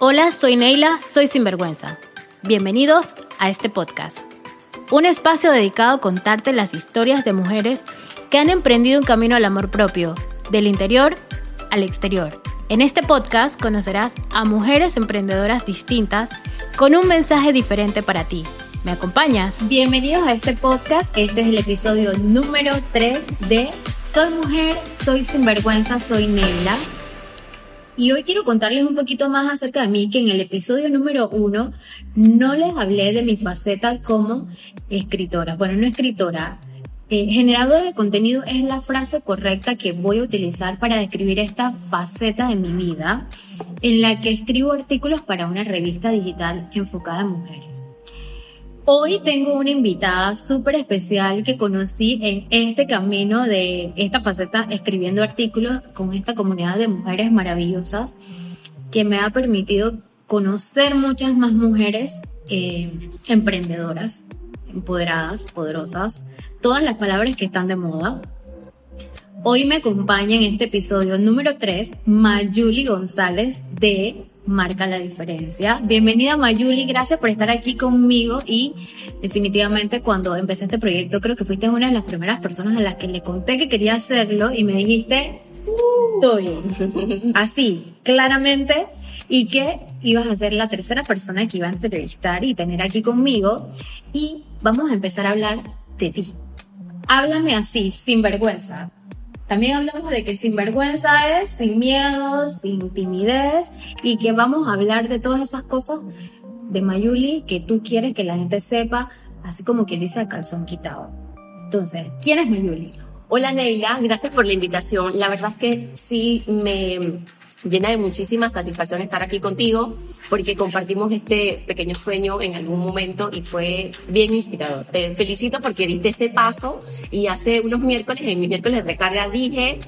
Hola, soy Neila, soy Sinvergüenza. Bienvenidos a este podcast. Un espacio dedicado a contarte las historias de mujeres que han emprendido un camino al amor propio, del interior al exterior. En este podcast conocerás a mujeres emprendedoras distintas con un mensaje diferente para ti. ¿Me acompañas? Bienvenidos a este podcast. Este es el episodio número 3 de Soy mujer, soy sinvergüenza, soy Neila. Y hoy quiero contarles un poquito más acerca de mí, que en el episodio número 1 no les hablé de mi faceta como escritora. Bueno, no escritora, eh, generador de contenido es la frase correcta que voy a utilizar para describir esta faceta de mi vida en la que escribo artículos para una revista digital enfocada en mujeres. Hoy tengo una invitada súper especial que conocí en este camino de esta faceta escribiendo artículos con esta comunidad de mujeres maravillosas que me ha permitido conocer muchas más mujeres eh, emprendedoras, empoderadas, poderosas, todas las palabras que están de moda. Hoy me acompaña en este episodio número 3 Mayuli González de Marca la Diferencia. Bienvenida Mayuli, gracias por estar aquí conmigo y definitivamente cuando empecé este proyecto creo que fuiste una de las primeras personas a las que le conté que quería hacerlo y me dijiste, estoy así, claramente, y que ibas a ser la tercera persona que iba a entrevistar y tener aquí conmigo y vamos a empezar a hablar de ti háblame así, sin vergüenza. También hablamos de que sin vergüenza es sin miedo, sin timidez y que vamos a hablar de todas esas cosas de Mayuli que tú quieres que la gente sepa, así como quien dice el calzón quitado. Entonces, ¿quién es Mayuli? Hola Neila, gracias por la invitación. La verdad es que sí me llena de muchísima satisfacción estar aquí contigo porque compartimos este pequeño sueño en algún momento y fue bien inspirador. Te felicito porque diste ese paso y hace unos miércoles, en mis miércoles de recarga dije,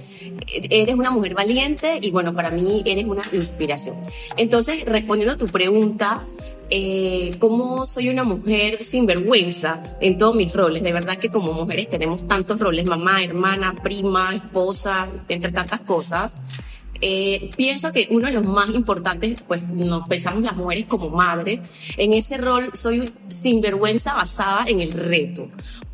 eres una mujer valiente y bueno, para mí eres una inspiración. Entonces, respondiendo a tu pregunta, eh, cómo soy una mujer sin vergüenza en todos mis roles. De verdad que como mujeres tenemos tantos roles, mamá, hermana, prima, esposa, entre tantas cosas. Eh, pienso que uno de los más importantes, pues nos pensamos las mujeres como madre, en ese rol soy sinvergüenza basada en el reto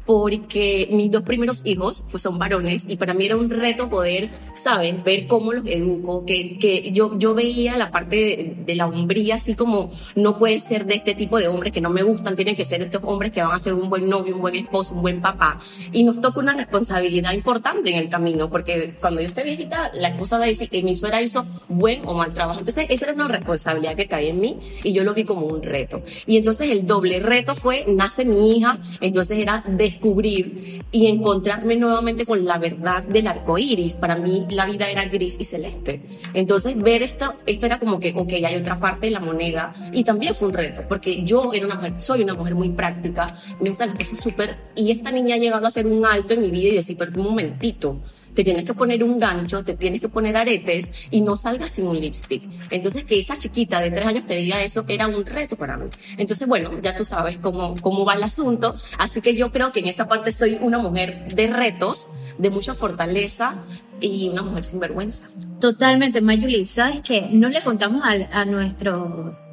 porque mis dos primeros hijos pues, son varones y para mí era un reto poder, ¿sabes? Ver cómo los educo, que, que yo, yo veía la parte de, la hombría así como no puede ser de este tipo de hombres que no me gustan, tienen que ser estos hombres que van a ser un buen novio, un buen esposo, un buen papá. Y nos toca una responsabilidad importante en el camino, porque cuando yo esté viejita, la esposa va a decir que mi suegra hizo buen o mal trabajo. Entonces, esa era una responsabilidad que caía en mí y yo lo vi como un reto. Y entonces el doble reto fue, nace mi hija, entonces era de descubrir y encontrarme nuevamente con la verdad del arco iris. Para mí la vida era gris y celeste. Entonces ver esto, esto era como que, ok, hay otra parte de la moneda y también fue un reto porque yo era una mujer, soy una mujer muy práctica, me gustan las cosas súper y esta niña ha llegado a hacer un alto en mi vida y decir, pero un momentito, te tienes que poner un gancho, te tienes que poner aretes y no salgas sin un lipstick. Entonces, que esa chiquita de tres años te diga eso era un reto para mí. Entonces, bueno, ya tú sabes cómo, cómo va el asunto. Así que yo creo que en esa parte soy una mujer de retos, de mucha fortaleza y una mujer sin vergüenza. Totalmente, Mayuli. ¿Sabes qué? No le contamos a, a nuestros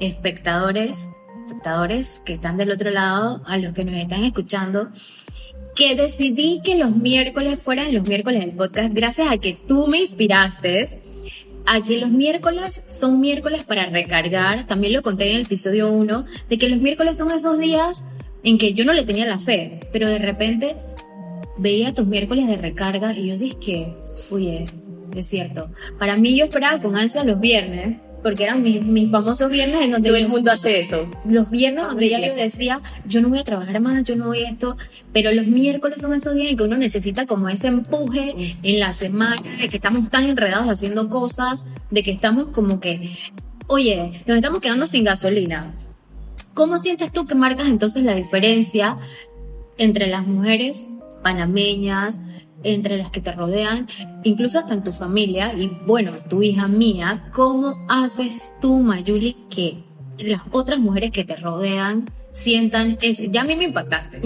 espectadores, espectadores que están del otro lado, a los que nos están escuchando, que decidí que los miércoles fueran los miércoles del podcast gracias a que tú me inspiraste a que los miércoles son miércoles para recargar. También lo conté en el episodio 1, de que los miércoles son esos días en que yo no le tenía la fe, pero de repente veía tus miércoles de recarga y yo dije, oye, es cierto. Para mí yo esperaba con ansia los viernes porque eran mis, famosos viernes en donde... Todo el mundo hace eso. Los viernes donde yo decía, yo no voy a trabajar más, yo no voy a esto, pero los miércoles son esos días en que uno necesita como ese empuje en la semana, de que estamos tan enredados haciendo cosas, de que estamos como que, oye, nos estamos quedando sin gasolina. ¿Cómo sientes tú que marcas entonces la diferencia entre las mujeres panameñas, entre las que te rodean, incluso hasta en tu familia y bueno, tu hija mía, ¿cómo haces tú, Mayuli, que las otras mujeres que te rodean sientan ese, ya a mí me impactaste.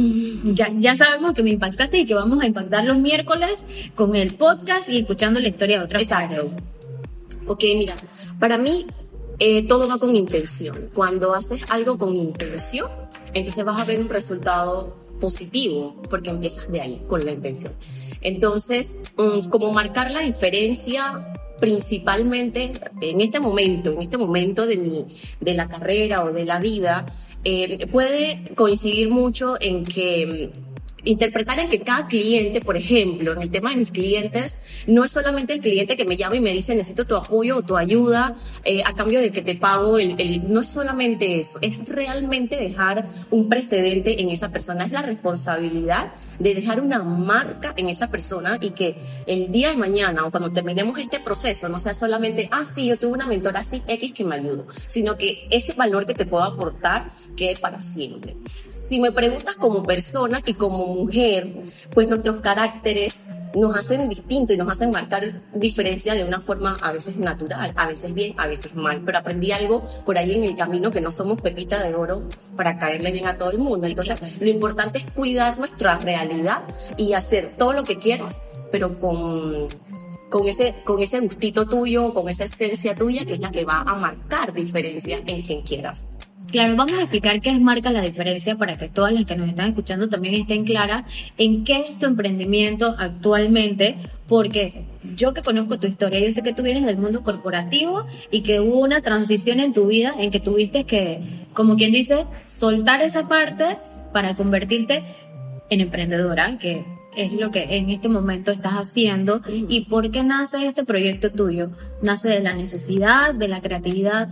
Ya, ya sabemos que me impactaste y que vamos a impactar los miércoles con el podcast y escuchando la historia de otras Exacto. Ok, mira, para mí eh, todo va con intención. Cuando haces algo con intención, entonces vas a ver un resultado positivo porque empiezas de ahí, con la intención. Entonces, mm, como marcar la diferencia principalmente en este momento, en este momento de mi, de la carrera o de la vida, eh, puede coincidir mucho en que interpretar en que cada cliente, por ejemplo, en el tema de mis clientes, no es solamente el cliente que me llama y me dice necesito tu apoyo o tu ayuda eh, a cambio de que te pago, el, el, no es solamente eso, es realmente dejar un precedente en esa persona, es la responsabilidad de dejar una marca en esa persona y que el día de mañana o cuando terminemos este proceso no sea solamente, ah, sí, yo tuve una mentora así X que me ayudó, sino que ese valor que te puedo aportar quede para siempre. Si me preguntas como persona y como mujer, pues nuestros caracteres nos hacen distintos y nos hacen marcar diferencia de una forma a veces natural, a veces bien, a veces mal. Pero aprendí algo por ahí en el camino que no somos pepita de oro para caerle bien a todo el mundo. Entonces, lo importante es cuidar nuestra realidad y hacer todo lo que quieras, pero con con ese, con ese gustito tuyo, con esa esencia tuya, que es la que va a marcar diferencia en quien quieras. Claro, vamos a explicar qué es marca la diferencia para que todas las que nos están escuchando también estén claras en qué es tu emprendimiento actualmente, porque yo que conozco tu historia, yo sé que tú vienes del mundo corporativo y que hubo una transición en tu vida en que tuviste que, como quien dice, soltar esa parte para convertirte en emprendedora, que es lo que en este momento estás haciendo y por qué nace este proyecto tuyo. Nace de la necesidad, de la creatividad,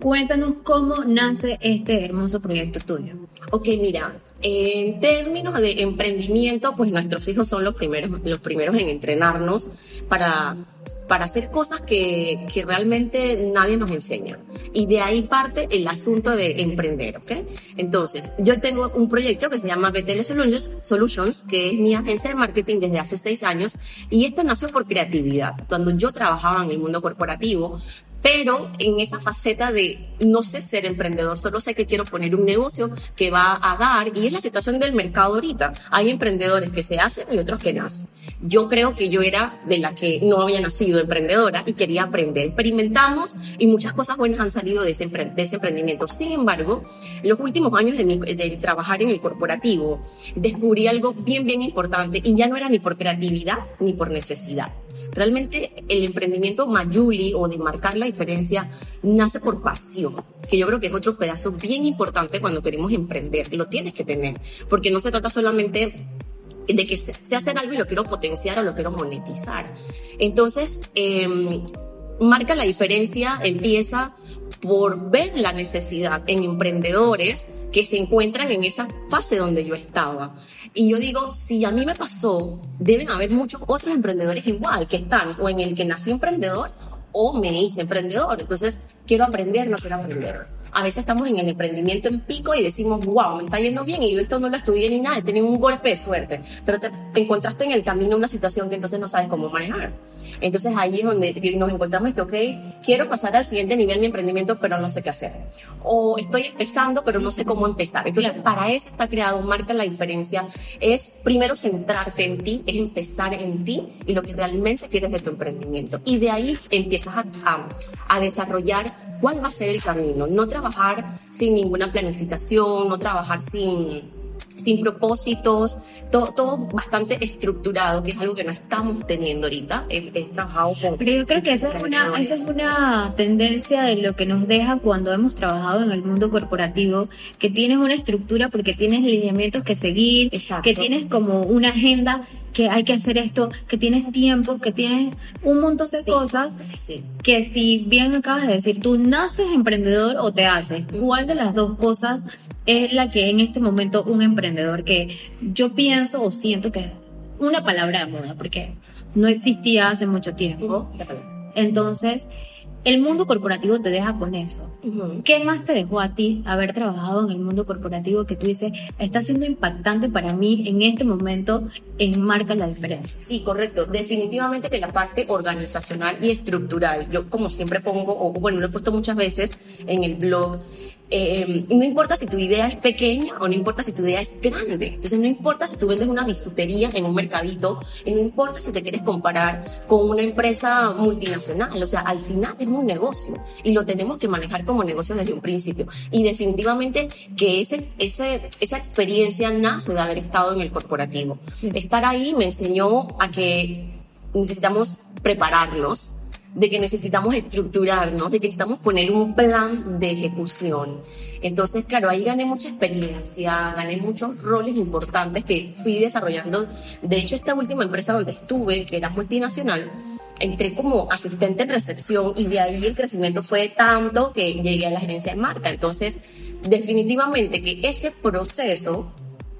Cuéntanos cómo nace este hermoso proyecto tuyo. Ok, mira, en términos de emprendimiento, pues nuestros hijos son los primeros, los primeros en entrenarnos para, para hacer cosas que, que realmente nadie nos enseña. Y de ahí parte el asunto de emprender, ¿ok? Entonces, yo tengo un proyecto que se llama BTL Solutions, que es mi agencia de marketing desde hace seis años, y esto nació por creatividad. Cuando yo trabajaba en el mundo corporativo, pero en esa faceta de no sé ser emprendedor, solo sé que quiero poner un negocio que va a dar, y es la situación del mercado ahorita. Hay emprendedores que se hacen y otros que nacen. Yo creo que yo era de la que no había nacido emprendedora y quería aprender. Experimentamos y muchas cosas buenas han salido de ese, emprendimiento. Sin embargo, los últimos años de, mi, de trabajar en el corporativo, descubrí algo bien, bien importante y ya no era ni por creatividad ni por necesidad Realmente el emprendimiento mayuli o de marcar la diferencia nace por pasión, que yo creo que es otro pedazo bien importante cuando queremos emprender. Lo tienes que tener, porque no se trata solamente de que se hacer algo y lo quiero potenciar o lo quiero monetizar. Entonces, eh, marca la diferencia, empieza por ver la necesidad en emprendedores que se encuentran en esa fase donde yo estaba. Y yo digo, si a mí me pasó, deben haber muchos otros emprendedores igual que están o en el que nací emprendedor o me hice emprendedor. Entonces, quiero aprender, no quiero aprender a veces estamos en el emprendimiento en pico y decimos, wow, me está yendo bien y yo esto no lo estudié ni nada, he tenido un golpe de suerte, pero te, encontraste en el camino una situación que entonces no sabes cómo manejar. Entonces ahí es donde nos encontramos que, ok, quiero pasar al siguiente nivel de mi emprendimiento, pero no sé qué hacer. O estoy empezando, pero no sé cómo empezar. Entonces, para eso está creado, marca la diferencia. Es primero centrarte en ti, es empezar en ti y lo que realmente quieres de tu emprendimiento. Y de ahí empiezas a, a, a desarrollar cuál va a ser el camino. No trabajar sin ninguna planificación, no trabajar sin, sin propósitos, todo, todo bastante estructurado, que es algo que no estamos teniendo ahorita. He, trabajado con... Pero yo creo que esa es, una, esa es una tendencia de lo que nos deja cuando hemos trabajado en el mundo corporativo, que tienes una estructura porque tienes lineamientos que seguir, que tienes como una agenda que hay que hacer esto, que tienes tiempo, que tienes un montón de cosas que si bien acabas de decir, tú naces emprendedor o te haces, ¿cuál de las dos cosas es la que en este momento un emprendedor que yo pienso o siento que es una palabra de moda, porque no existía hace mucho tiempo. Entonces, el mundo corporativo te deja con eso. ¿Qué más te dejó a ti haber trabajado en el mundo corporativo que tú dices está siendo impactante para mí en este momento en marca la diferencia? Sí, correcto. Definitivamente que la parte organizacional y estructural, yo como siempre pongo, o bueno, lo he puesto muchas veces en el blog, eh, no importa si tu idea es pequeña o no importa si tu idea es grande. Entonces no importa si tú vendes una bisutería en un mercadito, y no importa si te quieres comparar con una empresa multinacional. O sea, al final es un negocio y lo tenemos que manejar como negocio desde un principio. Y definitivamente que ese, ese, esa experiencia nace de haber estado en el corporativo. Estar ahí me enseñó a que necesitamos prepararnos de que necesitamos estructurarnos, de que necesitamos poner un plan de ejecución. Entonces, claro, ahí gané mucha experiencia, gané muchos roles importantes que fui desarrollando. De hecho, esta última empresa donde estuve, que era multinacional, entré como asistente en recepción y de ahí el crecimiento fue tanto que llegué a la gerencia de marca. Entonces, definitivamente que ese proceso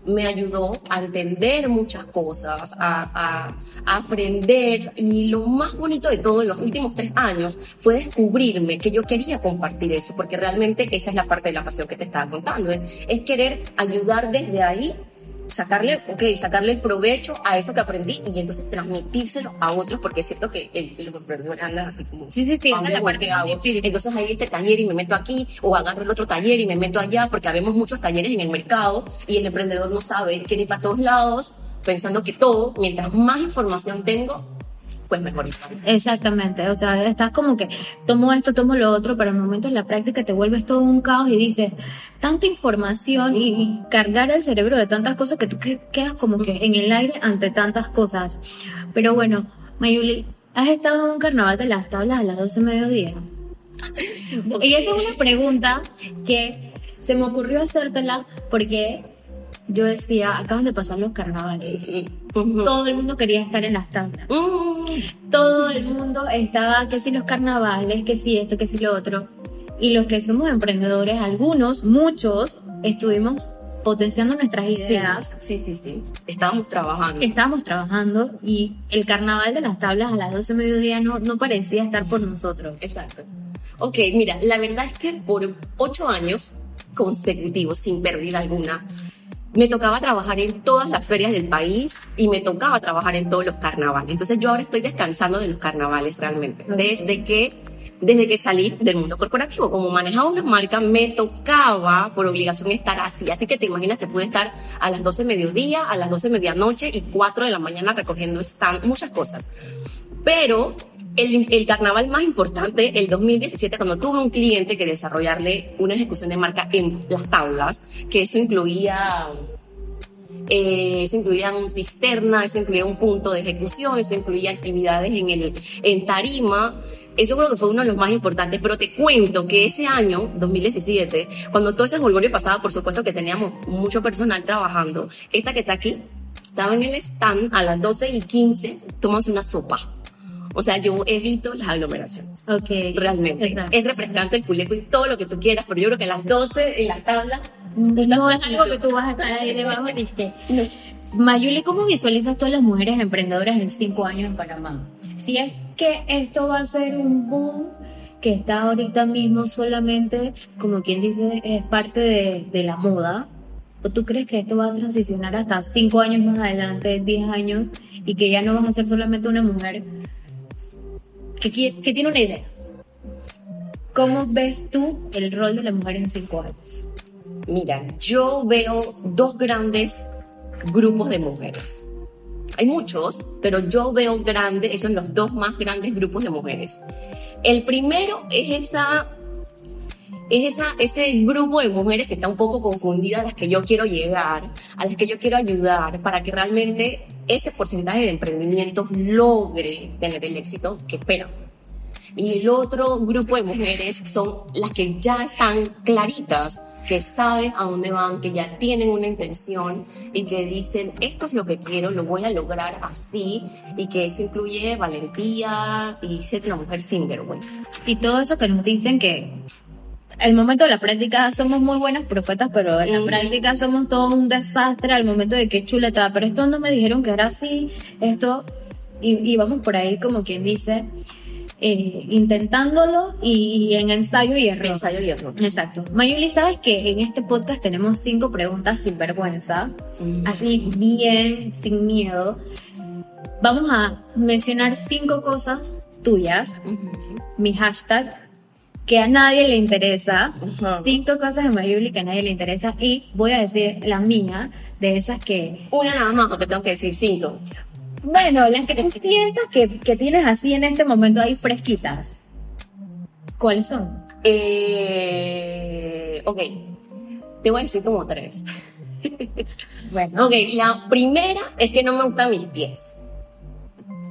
me ayudó a entender muchas cosas, a, aprender. Y lo más bonito de todo en los últimos tres años fue descubrirme que yo quería compartir eso, porque realmente esa es la parte de la pasión que te estaba contando, es querer ayudar desde ahí sacarle, ok, sacarle el provecho a eso que aprendí y entonces transmitírselo a otros, porque es cierto que el, los emprendedores andan así como, sí, sí, sí, es la parte hago. Entonces ahí este taller y me meto aquí, o agarro el otro taller y me meto allá, porque habemos muchos talleres en el mercado y el emprendedor no sabe, quiere ir para todos lados, pensando que todo, mientras más información tengo, pues mejor. Exactamente, o sea, estás como que tomo esto, tomo lo otro, pero en el momento en la práctica te vuelves todo un caos y dices, tanta información y, cargar el cerebro de tantas cosas que tú quedas como que en el aire ante tantas cosas. Pero bueno, Mayuli, ¿has estado en un carnaval de las tablas a las 12 de mediodía? Y esa es una pregunta que se me ocurrió hacértela porque yo decía, acaban de pasar los carnavales. Todo el mundo quería estar en las tablas. Todo el mundo estaba, que si los carnavales, que si esto, que si lo otro. Y los que somos emprendedores, algunos, muchos, estuvimos potenciando nuestras ideas. Sí, sí, sí, Estábamos trabajando. Estábamos trabajando y el carnaval de las tablas a las 12 de mediodía no, no parecía estar por nosotros. Exacto. Ok, mira, la verdad es que por ocho años consecutivos, sin pérdida alguna, me tocaba trabajar en todas las ferias del país y me tocaba trabajar en todos los carnavales. Entonces yo ahora estoy descansando de los carnavales realmente. Desde que, desde que salí del mundo corporativo, como manejaba una marca, me tocaba por obligación estar así. Así que te imaginas que pude estar a las 12 de mediodía, a las 12 de medianoche y 4 de la mañana recogiendo stand, muchas cosas. Pero el, carnaval más importante, el 2017, cuando tuve un cliente que desarrollarle una ejecución de marca en las tablas, que eso incluía eh, eso incluía un cisterna, eso incluía un punto de ejecución, eso incluía actividades en, el, en tarima. Eso creo que fue uno de los más importantes, pero te cuento que ese año, 2017, cuando todo ese jolgorio pasaba, por supuesto que teníamos mucho personal trabajando, esta que está aquí, estaba en el stand a las 12 y 15, tomas una sopa o sea, yo evito las aglomeraciones. Ok. Realmente. Es refrescante el culeco y todo lo que tú quieras, pero yo creo que a las 12 en la tabla. No es algo que tú vas a estar ahí debajo de que. Mayuli, ¿cómo visualizas todas las mujeres emprendedoras en cinco años en Panamá? Si es que esto va a ser un boom que está ahorita mismo solamente, como quien dice, es parte de, de la moda, ¿O tú crees que esto va a transicionar hasta cinco años más adelante, diez años, y que ya no vas a ser solamente una mujer que, que tiene una idea. ¿Cómo ves tú el rol de la mujer en cinco años? Mira, yo veo dos grandes grupos de mujeres. Hay muchos, pero yo veo grandes, esos son los dos más grandes grupos de mujeres. El primero es esa es esa, ese grupo de mujeres que está un poco confundida a las que yo quiero llegar, a las que yo quiero ayudar para que realmente ese porcentaje de emprendimiento logre tener el éxito que esperan. Y el otro grupo de mujeres son las que ya están claritas, que saben a dónde van, que ya tienen una intención y que dicen, esto es lo que quiero, lo voy a lograr así, y que eso incluye valentía y ser una mujer sin vergüenza. Y todo eso que nos dicen que el momento de la práctica somos muy buenas profetas, pero en la práctica somos todo un desastre al momento de que chuleta, pero esto no me dijeron que era así, esto, y, vamos por ahí como quien dice, eh, intentándolo y, en ensayo y error. Ensayo y error. Exacto. Mayuli, sabes que en este podcast tenemos cinco preguntas sin vergüenza, así bien, sin miedo. Vamos a mencionar cinco cosas tuyas. Mi hashtag que a nadie le interesa. Ajá. Cinco cosas de Mayuli que a nadie le interesa. Y voy a decir la mía, de esas que, Una nada más, porque tengo que decir cinco. bueno, las que tú sientas que, que tienes así en este momento ahí fresquitas. ¿Cuáles son? Eh, ok, te voy a decir como tres. Bueno, Ok, la primera es que no me gustan mis pies.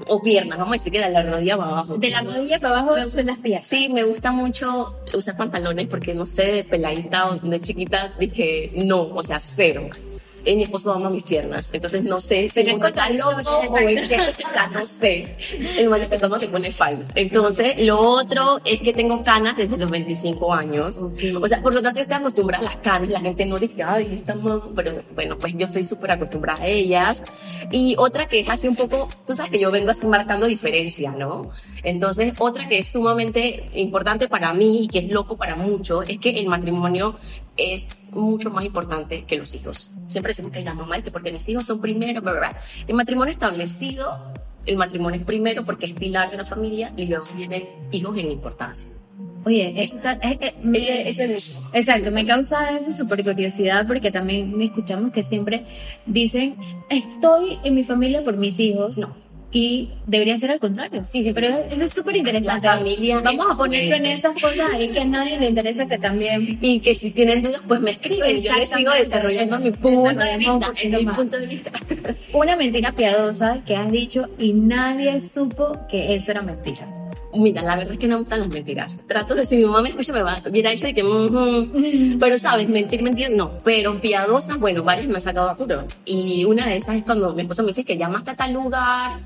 O piernas, vamos a decir que de la rodilla para abajo. de la rodilla para abajo son las piernas. Sí, me gusta mucho usar pantalones porque no sé, de peladita o de chiquita dije no, o sea, cero. Y mi esposo ama mis piernas, entonces no sé si uno es está loco o es que no sé. El manifestante te pone falda. Entonces, lo otro es que tengo canas desde los 25 años. O sea, por lo tanto, yo estoy acostumbrada a las canas. La gente no dice, ay, esta mamá, pero bueno, pues yo estoy súper acostumbrada a ellas. Y otra que es así un poco, tú sabes que yo vengo así marcando diferencia, ¿no? Entonces, otra que es sumamente importante para mí y que es loco para muchos es que el matrimonio es mucho más importante que los hijos. Siempre decimos que la mamá es que porque mis hijos son primero, bla, bla, bla. El matrimonio establecido, el matrimonio es primero porque es pilar de la familia y luego vienen hijos en importancia. Oye, eso está- es- es- me- es Exacto, me causa eso súper curiosidad porque también escuchamos que siempre dicen, estoy en mi familia por mis hijos. No. Y debería ser al contrario. Sí, sí, pero eso es súper interesante. Familia Vamos a ponerlo en esas cosas ahí que a nadie le interesa que también. Y que si tienen dudas, pues me escriben. Yo les sigo desarrollando mi punto de vista. Mi punto de vista. Una mentira piadosa que has dicho y nadie supo que eso era mentira. Mira, la verdad es que no me gustan las mentiras. Trato de, si mi mamá me escucha, me va a hubiera dicho de que, "Ujú". pero sabes, mentir, mentir, no. Pero piadosas, bueno, varias me han sacado apuro. Y una de esas es cuando mi esposo me dice que llamaste a tal lugar,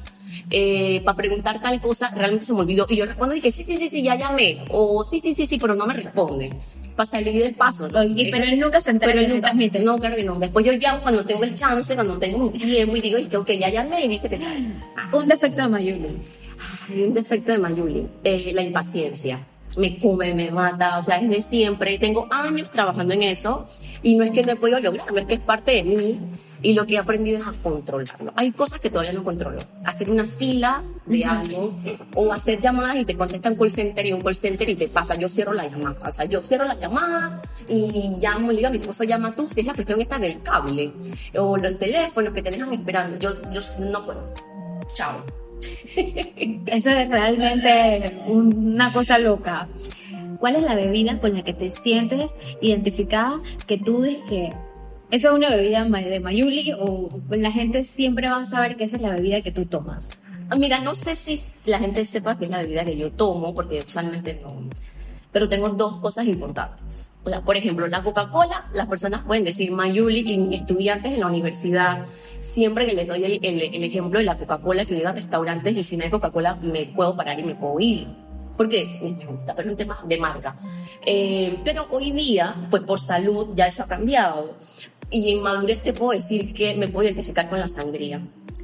eh, para preguntar tal cosa, realmente se me olvidó. Y yo respondo y que sí, sí, sí, sí, ya llamé. O sí, sí, sí, sí, pero no me responde. Para salir del paso. Y- pero él nunca se entera Pero él nunca, transmites. no, claro que no. Después yo llamo cuando tengo el chance, cuando tengo un tiempo y digo, es que, ok, ya llamé y dice que, Un defecto de Mayuli. hay un defecto de Mayuli, eh, la impaciencia. Me come, me mata, o sea, es de siempre. Tengo años trabajando en eso y no es que no he podido lograrlo, es que es parte de mí y lo que he aprendido es a controlarlo. Hay cosas que todavía no controlo. Hacer una fila de algo o hacer llamadas y te contestan call center y un call center y te pasa. Yo cierro la llamada, o sea, yo cierro la llamada y llamo, le digo a mi esposo, llama tú, si es la cuestión esta del cable o los teléfonos que te dejan esperando. Yo, yo no puedo. Chao. Eso es realmente una cosa loca. ¿Cuál es la bebida con la que te sientes identificada que tú dices que eso es una bebida de Mayuli o la gente siempre va a saber que esa es la bebida que tú tomas? Ah, Mira, no sé si la gente sepa que es la bebida que yo tomo, porque usualmente no. Pero tengo dos cosas importantes. O sea, por ejemplo, la Coca-Cola, las personas pueden decir Mayuli y mis estudiantes en la universidad, siempre que les doy el ejemplo de la Coca-Cola, que voy a restaurantes y si no hay Coca-Cola me puedo parar y me puedo ir. Porque me gusta, pero es un tema de marca. Eh, pero hoy día, pues por salud, ya eso ha cambiado. Y en madurez te puedo decir que me puedo identificar con la sangría,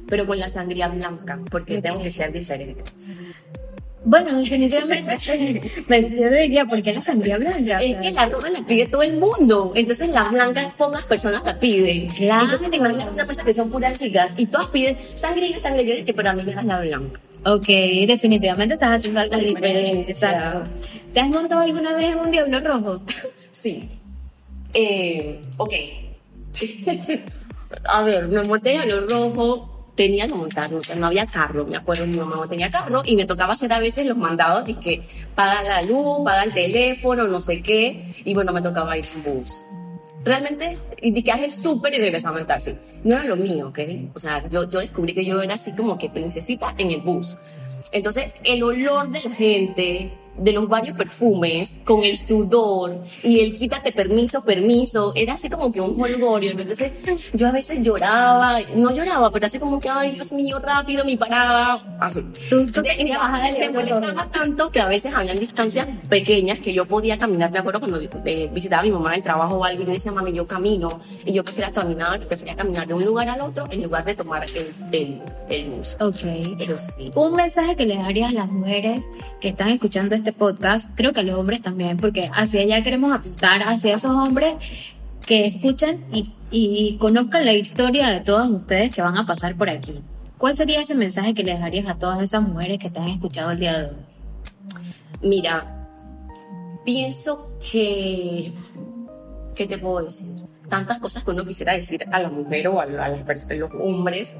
pero con la sangría blanca, porque tengo que ser diferente. Bueno, definitivamente. Yo diría, ¿por qué la sangría blanca? Es que la roja la pide todo el mundo, entonces la blanca pocas personas la piden. Claro. Entonces te imaginas una cosa que son puras chicas y todas piden sangría, sangría. Yo dije, pero a mí me das la blanca. Ok, definitivamente estás haciendo algo diferente. Exacto. ¿Te has montado alguna vez en un diablo rojo? Sí. Eh, ok. a ver, me monté a lo rojo. Tenía que montar, no, no había carro, me acuerdo, mi mamá no tenía carro y me tocaba hacer a veces los mandados, que paga la luz, paga el teléfono, no sé qué, y bueno, me tocaba ir en bus. Realmente, y dije, haz el súper y regresaba en taxi. No era lo mío, ¿ok? O sea, yo, yo descubrí que yo era así como que princesita en el bus. Entonces, el olor de la gente, de los varios perfumes, con el sudor y el quítate permiso, permiso, era así como que un holgorio. Entonces, yo a veces lloraba, no lloraba, pero así como que, ay, Dios mío, rápido, mi parada, así. De- bajar el me molestaba tanto que a veces habían distancias pequeñas que yo podía caminar. Me acuerdo cuando eh, visitaba a mi mamá en el trabajo o algo y yo decía, mami, yo camino. Y yo prefería caminar, prefería caminar de un lugar al otro en lugar de tomar el, el, el bus. Ok. Pero sí. Un mensaje que le darías a las mujeres que están escuchando este podcast, creo que a los hombres también, porque hacia allá queremos apuntar, hacia esos hombres que escuchan y, conozcan la historia de todos ustedes que van a pasar por aquí. ¿Cuál sería ese mensaje que les darías a todas esas mujeres que te han escuchado el día de hoy? Mira, Pienso que, ¿qué te puedo decir? Tantas cosas que uno quisiera decir a la mujer o a, a, las, a los hombres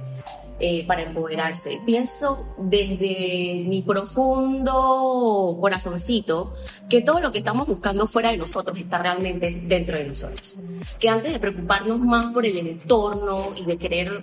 eh, para empoderarse. Pienso desde mi profundo corazoncito que todo lo que estamos buscando fuera de nosotros está realmente dentro de nosotros. Que antes de preocuparnos más por el entorno y de querer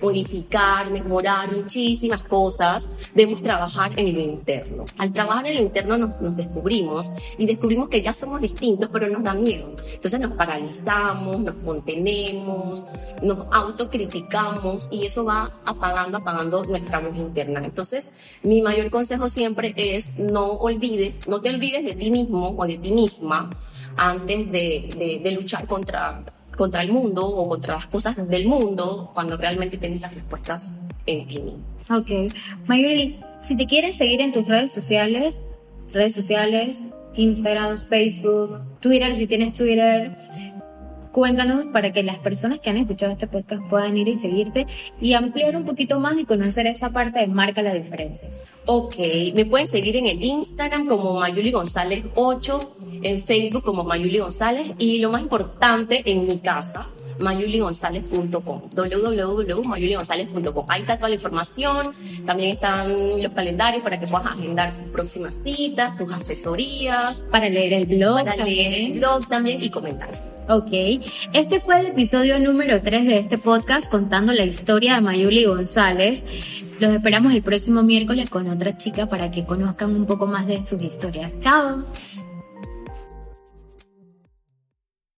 modificar, mejorar muchísimas cosas, debemos trabajar en lo interno. Al trabajar en lo interno nos, nos, descubrimos y descubrimos que ya somos distintos, pero nos da miedo. Entonces nos paralizamos, nos contenemos, nos autocriticamos y eso va apagando, apagando nuestra voz interna. Entonces, mi mayor consejo siempre es no olvides, no te olvides de ti mismo o de ti misma antes de, de, de luchar contra contra el mundo o contra las cosas del mundo cuando realmente tienes las respuestas en ti mismo. Ok. Mayuri, si te quieres seguir en tus redes sociales, redes sociales, Instagram, Facebook, Twitter, si tienes Twitter, cuéntanos para que las personas que han escuchado este podcast puedan ir y seguirte y ampliar un poquito más y conocer esa parte de marca la diferencia. Ok, me pueden seguir en el Instagram como Mayuli González 8, en Facebook como Mayuli González y lo más importante en mi casa, mayuligonzalez.com, www.mayuligonzalez.com. Ahí está toda la información, también están los calendarios para que puedas agendar próximas citas, tus asesorías. Para leer el blog. Para también. leer el blog también y comentar. Ok, este fue el episodio número 3 de este podcast contando la historia de Mayuli González. Los esperamos el próximo miércoles con otra chica para que conozcan un poco más de sus historias. Chao.